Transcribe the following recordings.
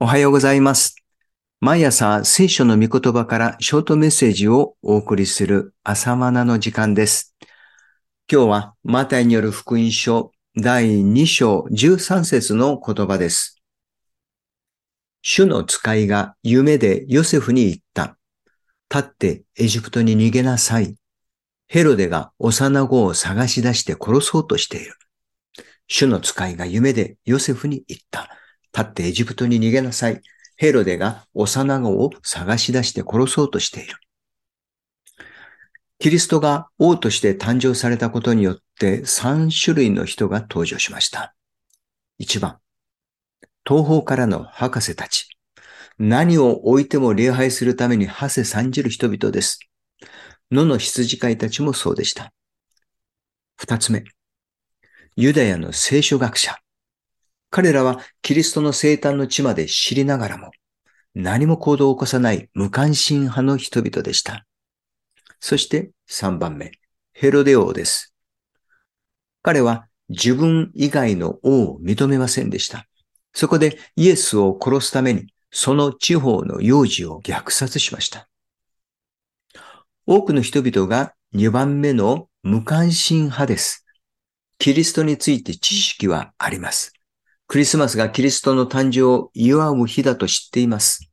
おはようございます。毎朝聖書の御言葉からショートメッセージをお送りする朝マナの時間です。今日はマタイによる福音書第2章13節の言葉です。主の使いが夢でヨセフに言った。立ってエジプトに逃げなさい。ヘロデが幼子を探し出して殺そうとしている。主の使いが夢でヨセフに言った。立ってエジプトに逃げなさい。ヘロデが幼子を探し出して殺そうとしている。キリストが王として誕生されたことによって3種類の人が登場しました。1番、東方からの博士たち。何を置いても礼拝するために馳せ参じる人々です。野の羊飼いたちもそうでした。二つ目、ユダヤの聖書学者。彼らはキリストの生誕の地まで知りながらも、何も行動を起こさない無関心派の人々でした。そして3番目、ヘロデ王です。彼は自分以外の王を認めませんでした。そこでイエスを殺すために、その地方の幼児を虐殺しました。多くの人々が2番目の無関心派です。キリストについて知識はあります。クリスマスがキリストの誕生を祝う日だと知っています。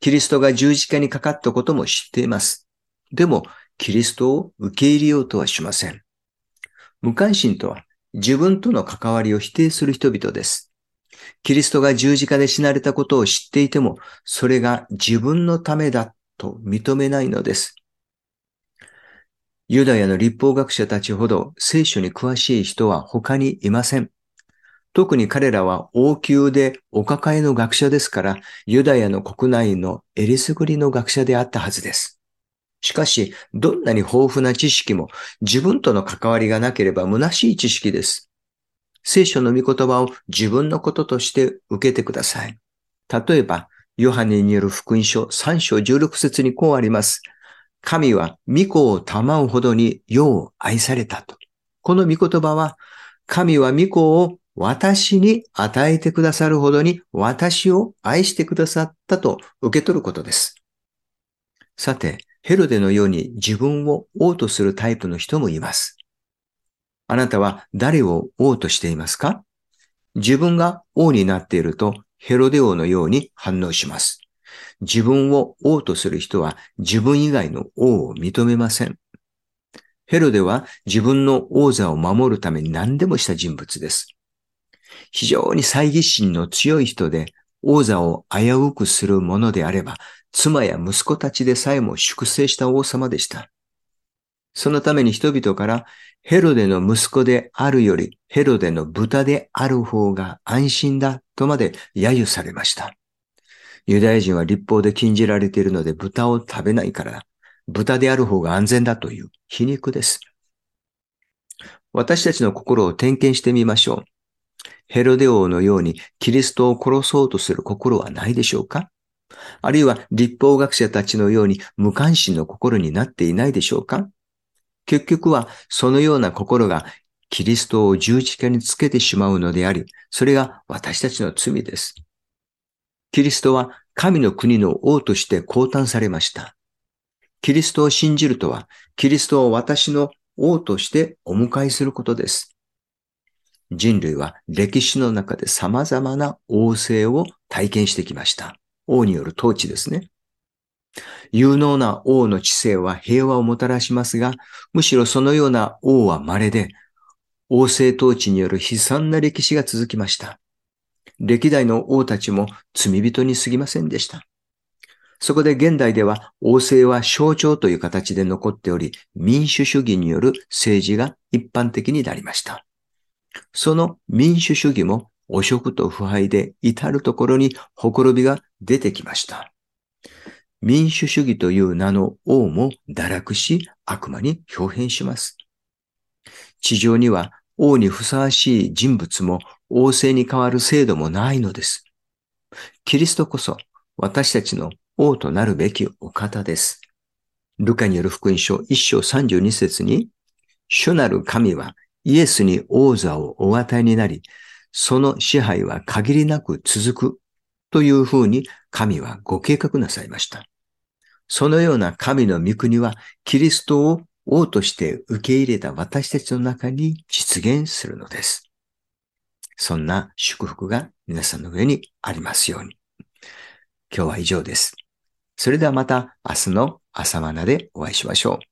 キリストが十字架にかかったことも知っています。でも、キリストを受け入れようとはしません。無関心とは、自分との関わりを否定する人々です。キリストが十字架で死なれたことを知っていても、それが自分のためだと認めないのです。ユダヤの立法学者たちほど聖書に詳しい人は他にいません。特に彼らは王宮でお抱えの学者ですから、ユダヤの国内のえりすぐりの学者であったはずです。しかし、どんなに豊富な知識も自分との関わりがなければ虚しい知識です。聖書の御言葉を自分のこととして受けてください。例えば、ヨハネによる福音書3章16節にこうあります。神は御子を賜うほどに世を愛されたと。この御言葉は、神は御子を私に与えてくださるほどに私を愛してくださったと受け取ることです。さて、ヘロデのように自分を王とするタイプの人もいます。あなたは誰を王としていますか？自分が王になっているとヘロデ王のように反応します。自分を王とする人は自分以外の王を認めません。ヘロデは自分の王座を守るために何でもした人物です。非常に猜疑心の強い人で王座を危うくするものであれば、妻や息子たちでさえも粛清した王様でした。そのために人々からヘロデの息子であるよりヘロデの豚である方が安心だとまで揶揄されました。ユダヤ人は立法で禁じられているので豚を食べないから、豚である方が安全だという皮肉です。私たちの心を点検してみましょう。ヘロデ王のようにキリストを殺そうとする心はないでしょうか？あるいは立法学者たちのように無関心の心になっていないでしょうか？結局はそのような心がキリストを十字架につけてしまうのであり、それが私たちの罪です。キリストは神の国の王として降誕されました。キリストを信じるとは、キリストを私の王としてお迎えすることです。人類は歴史の中で様々な王政を体験してきました。王による統治ですね。有能な王の知性は平和をもたらしますが、むしろそのような王は稀で、王政統治による悲惨な歴史が続きました。歴代の王たちも罪人に過ぎませんでした。そこで現代では王政は象徴という形で残っており、民主主義による政治が一般的になりました。その民主主義も汚職と腐敗で至るところにほころびが出てきました。民主主義という名の王も堕落し悪魔に表変します。地上には王にふさわしい人物も王政に代わる制度もないのです。キリストこそ私たちの王となるべきお方です。ルカによる福音書1章32節に、主なる神はイエスに王座をお与えになり、その支配は限りなく続くというふうに神はご計画なさいました。そのような神の御国はキリストを王として受け入れた私たちの中に実現するのです。そんな祝福が皆さんの上にありますように。今日は以上です。それではまた明日の朝マナでお会いしましょう。